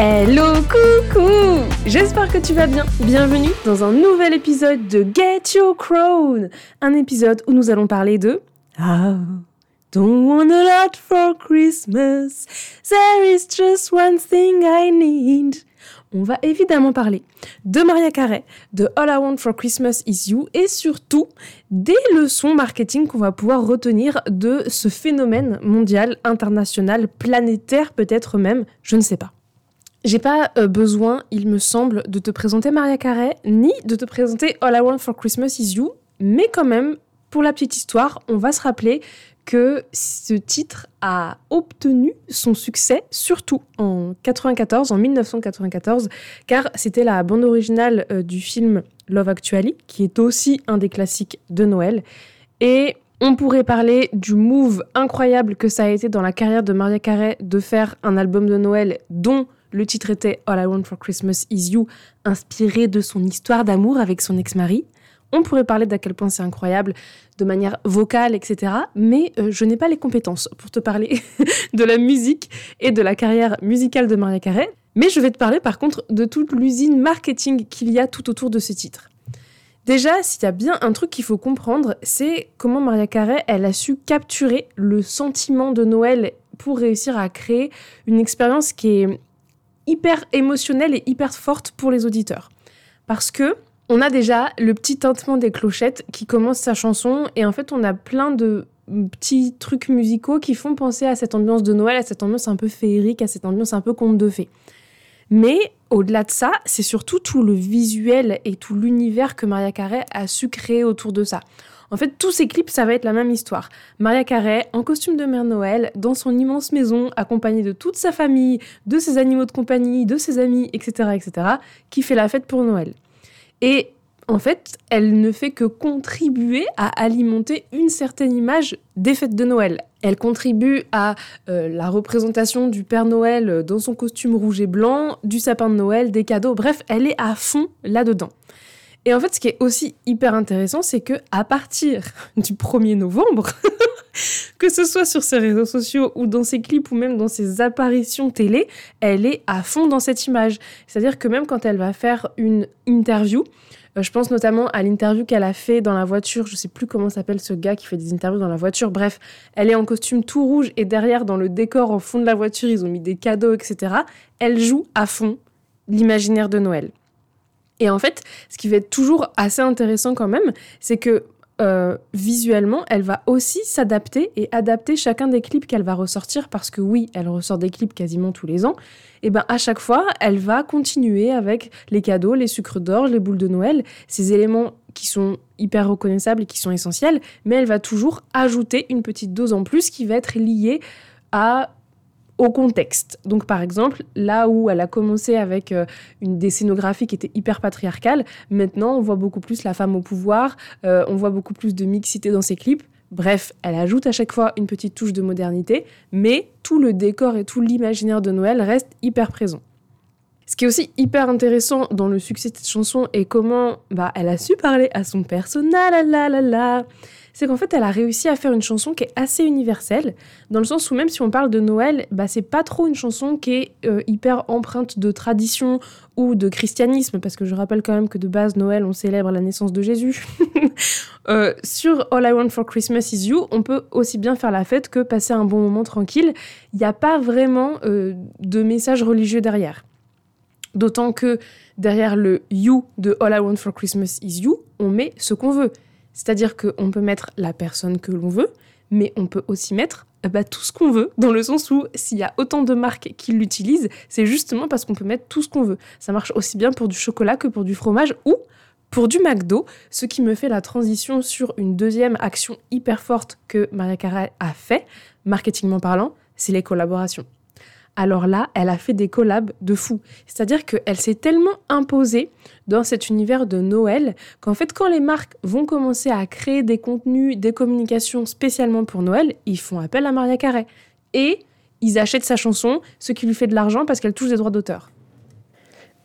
Hello, coucou J'espère que tu vas bien. Bienvenue dans un nouvel épisode de Get Your Crown, un épisode où nous allons parler de I don't want a lot for Christmas. There is just one thing I need. On va évidemment parler de Maria Carey, de All I Want for Christmas is You et surtout des leçons marketing qu'on va pouvoir retenir de ce phénomène mondial, international, planétaire peut-être même, je ne sais pas. J'ai pas euh, besoin, il me semble, de te présenter Maria Carey, ni de te présenter All I Want for Christmas is You, mais quand même, pour la petite histoire, on va se rappeler que ce titre a obtenu son succès surtout en 94, en 1994, car c'était la bande originale euh, du film Love Actually, qui est aussi un des classiques de Noël. Et on pourrait parler du move incroyable que ça a été dans la carrière de Maria Carey de faire un album de Noël dont le titre était All I Want for Christmas is You, inspiré de son histoire d'amour avec son ex-mari. On pourrait parler d'à quel point c'est incroyable de manière vocale, etc. Mais euh, je n'ai pas les compétences pour te parler de la musique et de la carrière musicale de Maria Carey. Mais je vais te parler par contre de toute l'usine marketing qu'il y a tout autour de ce titre. Déjà, s'il y a bien un truc qu'il faut comprendre, c'est comment Maria Carey, elle a su capturer le sentiment de Noël pour réussir à créer une expérience qui est hyper émotionnelle et hyper forte pour les auditeurs. Parce que on a déjà le petit tintement des clochettes qui commence sa chanson et en fait on a plein de petits trucs musicaux qui font penser à cette ambiance de Noël, à cette ambiance un peu féerique, à cette ambiance un peu conte de fées. Mais au-delà de ça, c'est surtout tout le visuel et tout l'univers que Maria Carey a su créer autour de ça. En fait, tous ces clips, ça va être la même histoire. Maria Carey, en costume de Mère Noël, dans son immense maison, accompagnée de toute sa famille, de ses animaux de compagnie, de ses amis, etc., etc., qui fait la fête pour Noël. Et en fait, elle ne fait que contribuer à alimenter une certaine image des fêtes de Noël. Elle contribue à euh, la représentation du Père Noël dans son costume rouge et blanc, du sapin de Noël, des cadeaux, bref, elle est à fond là-dedans. Et en fait, ce qui est aussi hyper intéressant, c'est que à partir du 1er novembre, que ce soit sur ses réseaux sociaux ou dans ses clips ou même dans ses apparitions télé, elle est à fond dans cette image. C'est-à-dire que même quand elle va faire une interview, euh, je pense notamment à l'interview qu'elle a fait dans la voiture. Je sais plus comment s'appelle ce gars qui fait des interviews dans la voiture. Bref, elle est en costume tout rouge et derrière, dans le décor, au fond de la voiture, ils ont mis des cadeaux, etc. Elle joue à fond l'imaginaire de Noël. Et en fait, ce qui va être toujours assez intéressant quand même, c'est que euh, visuellement, elle va aussi s'adapter et adapter chacun des clips qu'elle va ressortir parce que oui, elle ressort des clips quasiment tous les ans. Et ben à chaque fois, elle va continuer avec les cadeaux, les sucres d'or, les boules de Noël, ces éléments qui sont hyper reconnaissables et qui sont essentiels, mais elle va toujours ajouter une petite dose en plus qui va être liée à au contexte. Donc par exemple, là où elle a commencé avec euh, une des scénographies qui était hyper patriarcale, maintenant on voit beaucoup plus la femme au pouvoir, euh, on voit beaucoup plus de mixité dans ses clips. Bref, elle ajoute à chaque fois une petite touche de modernité, mais tout le décor et tout l'imaginaire de Noël reste hyper présent. Ce qui est aussi hyper intéressant dans le succès de cette chanson et comment bah, elle a su parler à son personnage, c'est qu'en fait, elle a réussi à faire une chanson qui est assez universelle, dans le sens où même si on parle de Noël, bah, c'est pas trop une chanson qui est euh, hyper empreinte de tradition ou de christianisme, parce que je rappelle quand même que de base, Noël, on célèbre la naissance de Jésus. Euh, sur All I Want for Christmas is You, on peut aussi bien faire la fête que passer un bon moment tranquille. Il n'y a pas vraiment euh, de message religieux derrière. D'autant que derrière le You de All I Want for Christmas is You, on met ce qu'on veut. C'est-à-dire qu'on peut mettre la personne que l'on veut, mais on peut aussi mettre euh, bah, tout ce qu'on veut, dans le sens où s'il y a autant de marques qui l'utilisent, c'est justement parce qu'on peut mettre tout ce qu'on veut. Ça marche aussi bien pour du chocolat que pour du fromage ou pour du McDo, ce qui me fait la transition sur une deuxième action hyper forte que Maria Carey a fait, marketingment parlant, c'est les collaborations. Alors là, elle a fait des collabs de fou. C'est-à-dire qu'elle s'est tellement imposée dans cet univers de Noël qu'en fait, quand les marques vont commencer à créer des contenus, des communications spécialement pour Noël, ils font appel à Maria Carey. Et ils achètent sa chanson, ce qui lui fait de l'argent parce qu'elle touche des droits d'auteur.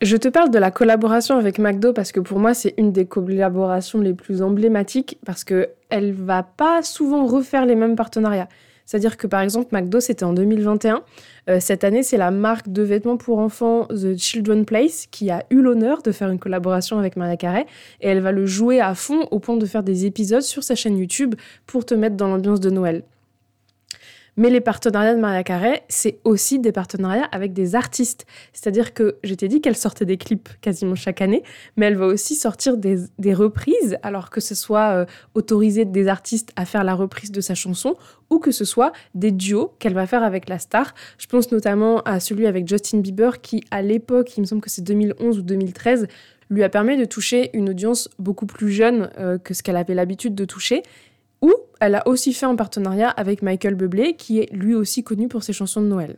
Je te parle de la collaboration avec McDo parce que pour moi c'est une des collaborations les plus emblématiques parce que elle va pas souvent refaire les mêmes partenariats. C'est-à-dire que par exemple McDo c'était en 2021. Euh, cette année c'est la marque de vêtements pour enfants The Children Place qui a eu l'honneur de faire une collaboration avec Maria Carey et elle va le jouer à fond au point de faire des épisodes sur sa chaîne YouTube pour te mettre dans l'ambiance de Noël. Mais les partenariats de Maria Carey, c'est aussi des partenariats avec des artistes. C'est-à-dire que je t'ai dit qu'elle sortait des clips quasiment chaque année, mais elle va aussi sortir des, reprises, alors que ce soit euh, autoriser des artistes à faire la reprise de sa chanson ou que ce soit des duos qu'elle va faire avec la star. Je pense notamment à celui avec Justin Bieber qui, à l'époque, il me semble que c'est 2011 ou 2013, lui a permis de toucher une audience beaucoup plus jeune euh, que ce qu'elle avait l'habitude de toucher ou elle a aussi fait un partenariat avec Michael Bublé, qui est lui aussi connu pour ses chansons de Noël.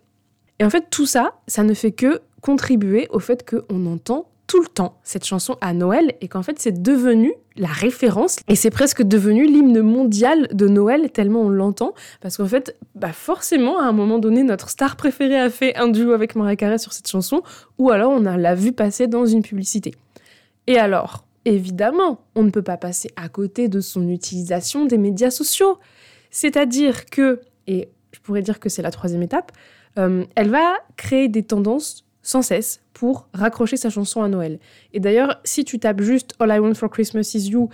Et en fait, tout ça, ça ne fait que contribuer au fait qu'on entend tout le temps cette chanson à Noël et qu'en fait c'est devenu la référence et c'est presque devenu l'hymne mondial de Noël tellement on l'entend parce qu'en fait bah forcément à un moment donné notre star préférée a fait un duo avec Mariah Carey sur cette chanson ou alors on a l'a vu passer dans une publicité. Et alors? Évidemment, on ne peut pas passer à côté de son utilisation des médias sociaux. C'est-à-dire que, et je pourrais dire que c'est la troisième étape, euh, elle va créer des tendances sans cesse pour raccrocher sa chanson à Noël. Et d'ailleurs, si tu tapes juste All I Want for Christmas is You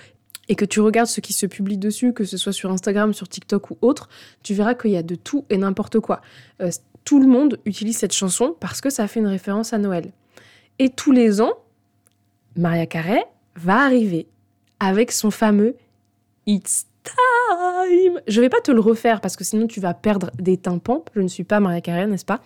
et que tu regardes ce qui se publie dessus, que ce soit sur Instagram, sur TikTok ou autre, tu verras qu'il y a de tout et n'importe quoi. Euh, tout le monde utilise cette chanson parce que ça fait une référence à Noël. Et tous les ans, Maria Carey va arriver avec son fameux It's time. Je vais pas te le refaire parce que sinon tu vas perdre des tympans. Je ne suis pas Maria Carey, n'est-ce pas?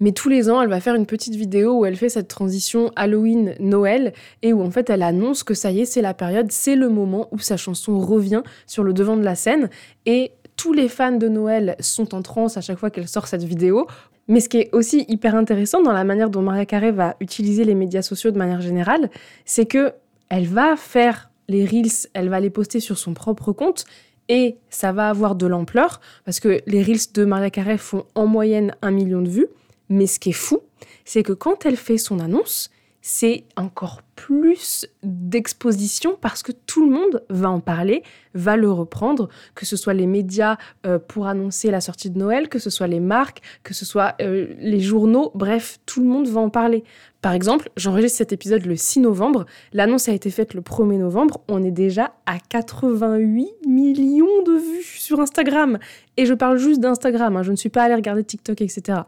Mais tous les ans, elle va faire une petite vidéo où elle fait cette transition Halloween-Noël et où en fait elle annonce que ça y est, c'est la période, c'est le moment où sa chanson revient sur le devant de la scène. Et tous les fans de Noël sont en transe à chaque fois qu'elle sort cette vidéo. Mais ce qui est aussi hyper intéressant dans la manière dont Maria Carey va utiliser les médias sociaux de manière générale, c'est que elle va faire les reels, elle va les poster sur son propre compte et ça va avoir de l'ampleur parce que les reels de Maria Carey font en moyenne un million de vues. Mais ce qui est fou, c'est que quand elle fait son annonce, c'est encore plus d'exposition parce que tout le monde va en parler, va le reprendre, que ce soit les médias euh, pour annoncer la sortie de Noël, que ce soit les marques, que ce soit euh, les journaux, bref, tout le monde va en parler. Par exemple, j'enregistre cet épisode le 6 novembre, l'annonce a été faite le 1er novembre, on est déjà à 88 millions de vues sur Instagram. Et je parle juste d'Instagram, hein, je ne suis pas allée regarder TikTok, etc.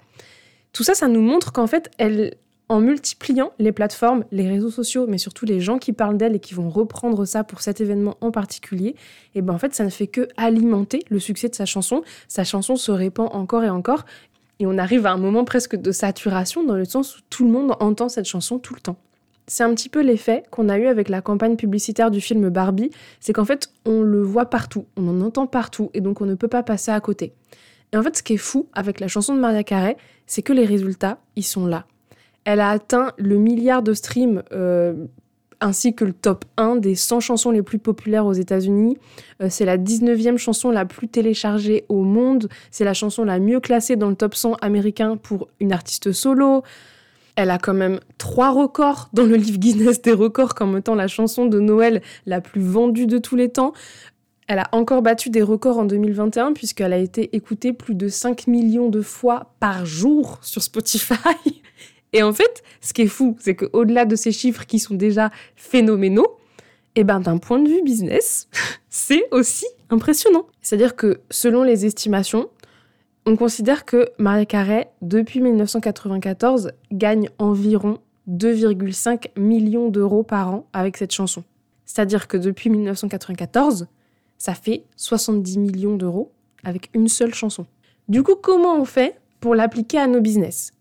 Tout ça, ça nous montre qu'en fait, elle, en multipliant les plateformes, les réseaux sociaux, mais surtout les gens qui parlent d'elle et qui vont reprendre ça pour cet événement en particulier, et eh ben en fait ça ne fait que alimenter le succès de sa chanson. Sa chanson se répand encore et encore, et on arrive à un moment presque de saturation dans le sens où tout le monde entend cette chanson tout le temps. C'est un petit peu l'effet qu'on a eu avec la campagne publicitaire du film Barbie, c'est qu'en fait on le voit partout, on en entend partout, et donc on ne peut pas passer à côté. Et en fait ce qui est fou avec la chanson de Maria Carey, c'est que les résultats, ils sont là elle a atteint le milliard de streams euh, ainsi que le top 1 des 100 chansons les plus populaires aux États-Unis. Euh, c'est la 19e chanson la plus téléchargée au monde. C'est la chanson la mieux classée dans le top 100 américain pour une artiste solo. Elle a quand même trois records dans le livre Guinness des records comme étant la chanson de Noël la plus vendue de tous les temps. Elle a encore battu des records en 2021 puisqu'elle a été écoutée plus de 5 millions de fois par jour sur Spotify. Et en fait, ce qui est fou, c'est qu'au-delà de ces chiffres qui sont déjà phénoménaux, et eh ben, d'un point de vue business, c'est aussi impressionnant. C'est-à-dire que selon les estimations, on considère que Marie Carey, depuis 1994, gagne environ 2,5 millions d'euros par an avec cette chanson. C'est-à-dire que depuis 1994, ça fait 70 millions d'euros avec une seule chanson. Du coup, comment on fait pour l'appliquer à nos business?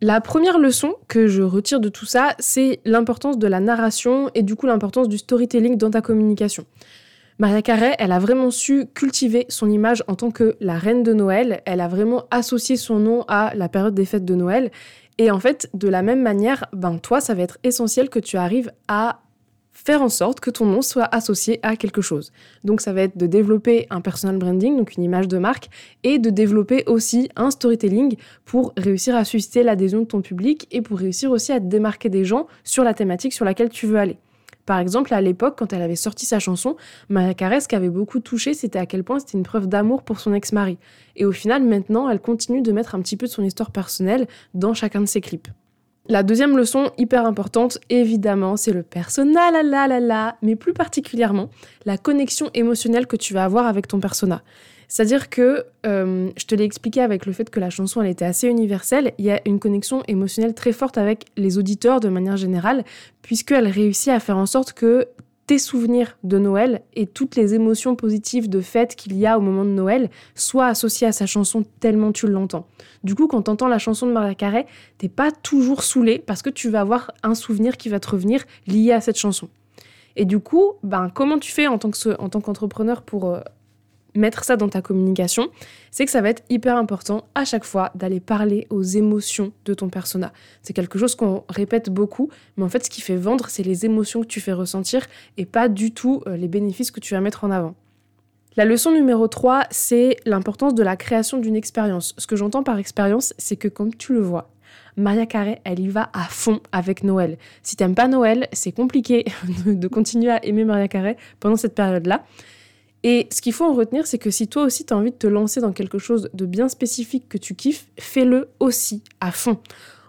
La première leçon que je retire de tout ça, c'est l'importance de la narration et du coup l'importance du storytelling dans ta communication. Maria Carey, elle a vraiment su cultiver son image en tant que la reine de Noël. Elle a vraiment associé son nom à la période des fêtes de Noël. Et en fait, de la même manière, ben toi, ça va être essentiel que tu arrives à faire en sorte que ton nom soit associé à quelque chose. Donc ça va être de développer un personal branding, donc une image de marque, et de développer aussi un storytelling pour réussir à susciter l'adhésion de ton public et pour réussir aussi à démarquer des gens sur la thématique sur laquelle tu veux aller. Par exemple, à l'époque, quand elle avait sorti sa chanson, Maria Carey, ce qui avait beaucoup touché, c'était à quel point c'était une preuve d'amour pour son ex-mari. Et au final, maintenant, elle continue de mettre un petit peu de son histoire personnelle dans chacun de ses clips. La deuxième leçon hyper importante, évidemment, c'est le persona, la la la la, mais plus particulièrement la connexion émotionnelle que tu vas avoir avec ton persona. C'est-à-dire que, euh, je te l'ai expliqué avec le fait que la chanson, elle était assez universelle, il y a une connexion émotionnelle très forte avec les auditeurs de manière générale, puisqu'elle réussit à faire en sorte que tes souvenirs de Noël et toutes les émotions positives de fête qu'il y a au moment de Noël soient associées à sa chanson tellement tu l'entends. Du coup, quand tu entends la chanson de Maria Carey, t'es pas toujours saoulé parce que tu vas avoir un souvenir qui va te revenir lié à cette chanson. Et du coup, ben, comment tu fais en tant qu'entrepreneur pour euh, mettre ça dans ta communication, c'est que ça va être hyper important à chaque fois d'aller parler aux émotions de ton persona. C'est quelque chose qu'on répète beaucoup, mais en fait ce qui fait vendre, c'est les émotions que tu fais ressentir et pas du tout euh, les bénéfices que tu vas mettre en avant. La leçon numéro 3, c'est l'importance de la création d'une expérience. Ce que j'entends par expérience, c'est que comme tu le vois, Maria Carré, elle y va à fond avec Noël. Si t'aimes pas Noël, c'est compliqué de continuer à aimer Maria Carré pendant cette période-là. Et ce qu'il faut en retenir, c'est que si toi aussi tu as envie de te lancer dans quelque chose de bien spécifique que tu kiffes, fais-le aussi à fond.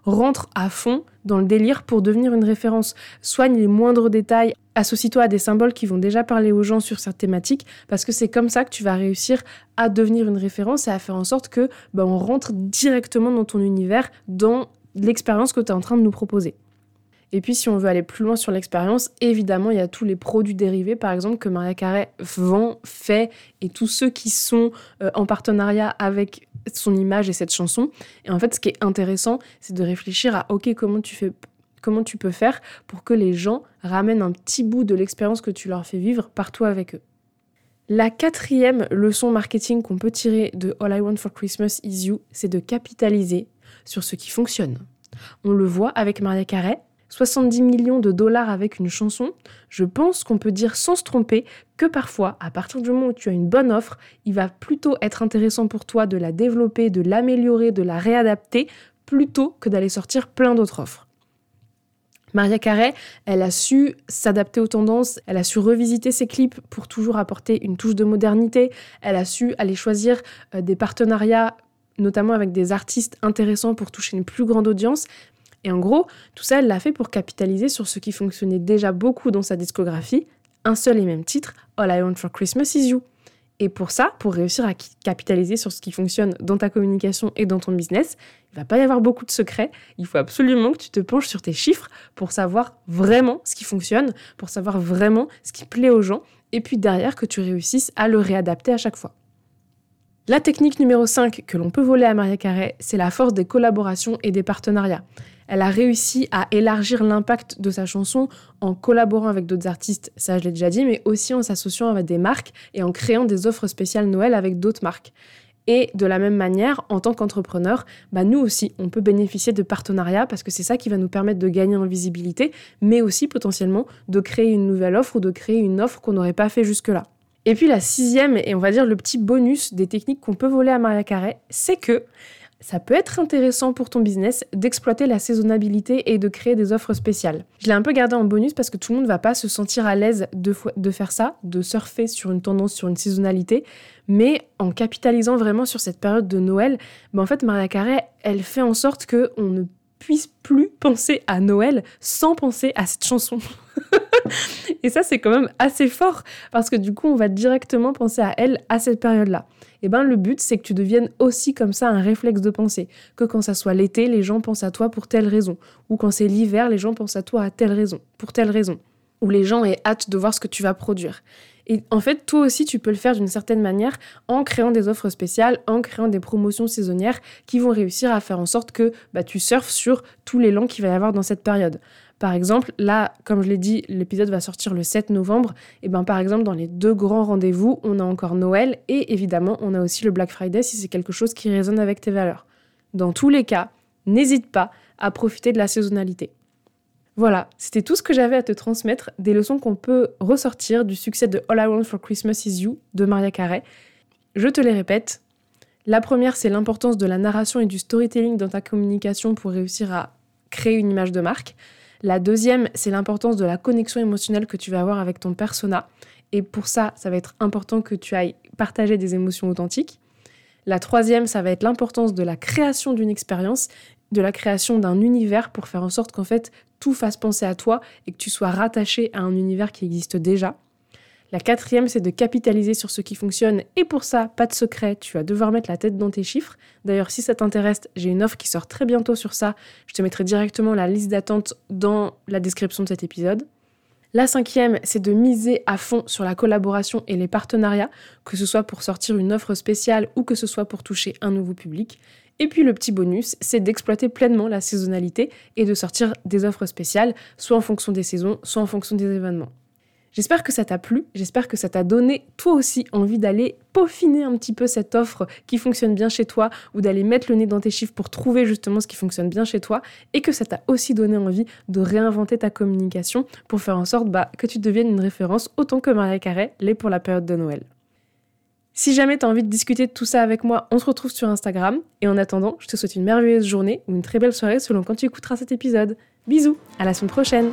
Rentre à fond dans le délire pour devenir une référence. Soigne les moindres détails, associe-toi à des symboles qui vont déjà parler aux gens sur cette thématique, parce que c'est comme ça que tu vas réussir à devenir une référence et à faire en sorte que ben, on rentre directement dans ton univers, dans l'expérience que tu es en train de nous proposer. Et puis, si on veut aller plus loin sur l'expérience, évidemment, il y a tous les produits dérivés, par exemple, que Maria Carré vend, fait, et tous ceux qui sont euh, en partenariat avec son image et cette chanson. Et en fait, ce qui est intéressant, c'est de réfléchir à, OK, comment tu fais comment tu peux faire pour que les gens ramènent un petit bout de l'expérience que tu leur fais vivre partout avec eux. La quatrième leçon marketing qu'on peut tirer de All I Want for Christmas Is You, c'est de capitaliser sur ce qui fonctionne. On le voit avec Maria Carey, 70 millions de dollars avec une chanson, je pense qu'on peut dire sans se tromper que parfois, à partir du moment où tu as une bonne offre, il va plutôt être intéressant pour toi de la développer, de l'améliorer, de la réadapter, plutôt que d'aller sortir plein d'autres offres. Maria Carey, elle a su s'adapter aux tendances, elle a su revisiter ses clips pour toujours apporter une touche de modernité, elle a su aller choisir euh, des partenariats notamment avec des artistes intéressants pour toucher une plus grande audience, et en gros, tout ça, elle l'a fait pour capitaliser sur ce qui fonctionnait déjà beaucoup dans sa discographie, un seul et même titre, All I Want for Christmas Is You. Et pour ça, pour réussir à capitaliser sur ce qui fonctionne dans ta communication et dans ton business, il va pas y avoir beaucoup de secrets. Il faut absolument que tu te penches sur tes chiffres pour savoir vraiment ce qui fonctionne, pour savoir vraiment ce qui plaît aux gens, et puis derrière que tu réussisses à le réadapter à chaque fois. La technique numéro 5 que l'on peut voler à Maria Carré, c'est la force des collaborations et des partenariats. Elle a réussi à élargir l'impact de sa chanson en collaborant avec d'autres artistes, ça je l'ai déjà dit, mais aussi en s'associant avec des marques et en créant des offres spéciales Noël avec d'autres marques. Et de la même manière, en tant qu'entrepreneur, bah nous aussi, on peut bénéficier de partenariats parce que c'est ça qui va nous permettre de gagner en visibilité, mais aussi potentiellement de créer une nouvelle offre ou de créer une offre qu'on n'aurait pas fait jusque-là. Et puis la sixième, et on va dire le petit bonus des techniques qu'on peut voler à Maria Carré, c'est que ça peut être intéressant pour ton business d'exploiter la saisonnabilité et de créer des offres spéciales. Je l'ai un peu gardé en bonus parce que tout le monde ne va pas se sentir à l'aise de, faire ça, de surfer sur une tendance, sur une saisonnalité, mais en capitalisant vraiment sur cette période de Noël, ben en fait Maria Carré, elle fait en sorte qu'on ne puisse plus penser à Noël sans penser à cette chanson. et ça, c'est quand même assez fort parce que du coup, on va directement penser à elle à cette période-là. Et eh ben, le but, c'est que tu deviennes aussi comme ça un réflexe de pensée. Que quand ça soit l'été, les gens pensent à toi pour telle raison. Ou quand c'est l'hiver, les gens pensent à toi à telle raison, pour telle raison. Ou les gens aient hâte de voir ce que tu vas produire. Et en fait, toi aussi, tu peux le faire d'une certaine manière en créant des offres spéciales, en créant des promotions saisonnières qui vont réussir à faire en sorte que bah, tu surfes sur tous les langues qu'il va y avoir dans cette période. Par exemple, là, comme je l'ai dit, l'épisode va sortir le 7 novembre. Et ben par exemple, dans les deux grands rendez-vous, on a encore Noël et évidemment, on a aussi le Black Friday si c'est quelque chose qui résonne avec tes valeurs. Dans tous les cas, n'hésite pas à profiter de la saisonnalité. Voilà, c'était tout ce que j'avais à te transmettre, des leçons qu'on peut ressortir du succès de All I Want for Christmas Is You de Maria Carey. Je te les répète. La première, c'est l'importance de la narration et du storytelling dans ta communication pour réussir à créer une image de marque. La deuxième, c'est l'importance de la connexion émotionnelle que tu vas avoir avec ton persona. Et pour ça, ça va être important que tu ailles partager des émotions authentiques. La troisième, ça va être l'importance de la création d'une expérience, de la création d'un univers pour faire en sorte qu'en fait tout fasse penser à toi et que tu sois rattaché à un univers qui existe déjà. La quatrième, c'est de capitaliser sur ce qui fonctionne. Et pour ça, pas de secret, tu vas devoir mettre la tête dans tes chiffres. D'ailleurs, si ça t'intéresse, j'ai une offre qui sort très bientôt sur ça. Je te mettrai directement la liste d'attente dans la description de cet épisode. La cinquième, c'est de miser à fond sur la collaboration et les partenariats, que ce soit pour sortir une offre spéciale ou que ce soit pour toucher un nouveau public. Et puis le petit bonus, c'est d'exploiter pleinement la saisonnalité et de sortir des offres spéciales, soit en fonction des saisons, soit en fonction des événements. J'espère que ça t'a plu, j'espère que ça t'a donné toi aussi envie d'aller peaufiner un petit peu cette offre qui fonctionne bien chez toi ou d'aller mettre le nez dans tes chiffres pour trouver justement ce qui fonctionne bien chez toi et que ça t'a aussi donné envie de réinventer ta communication pour faire en sorte bah, que tu deviennes une référence autant que Maria Carré l'est pour la période de Noël. Si jamais tu as envie de discuter de tout ça avec moi, on se retrouve sur Instagram. Et en attendant, je te souhaite une merveilleuse journée ou une très belle soirée selon quand tu écouteras cet épisode. Bisous, à la semaine prochaine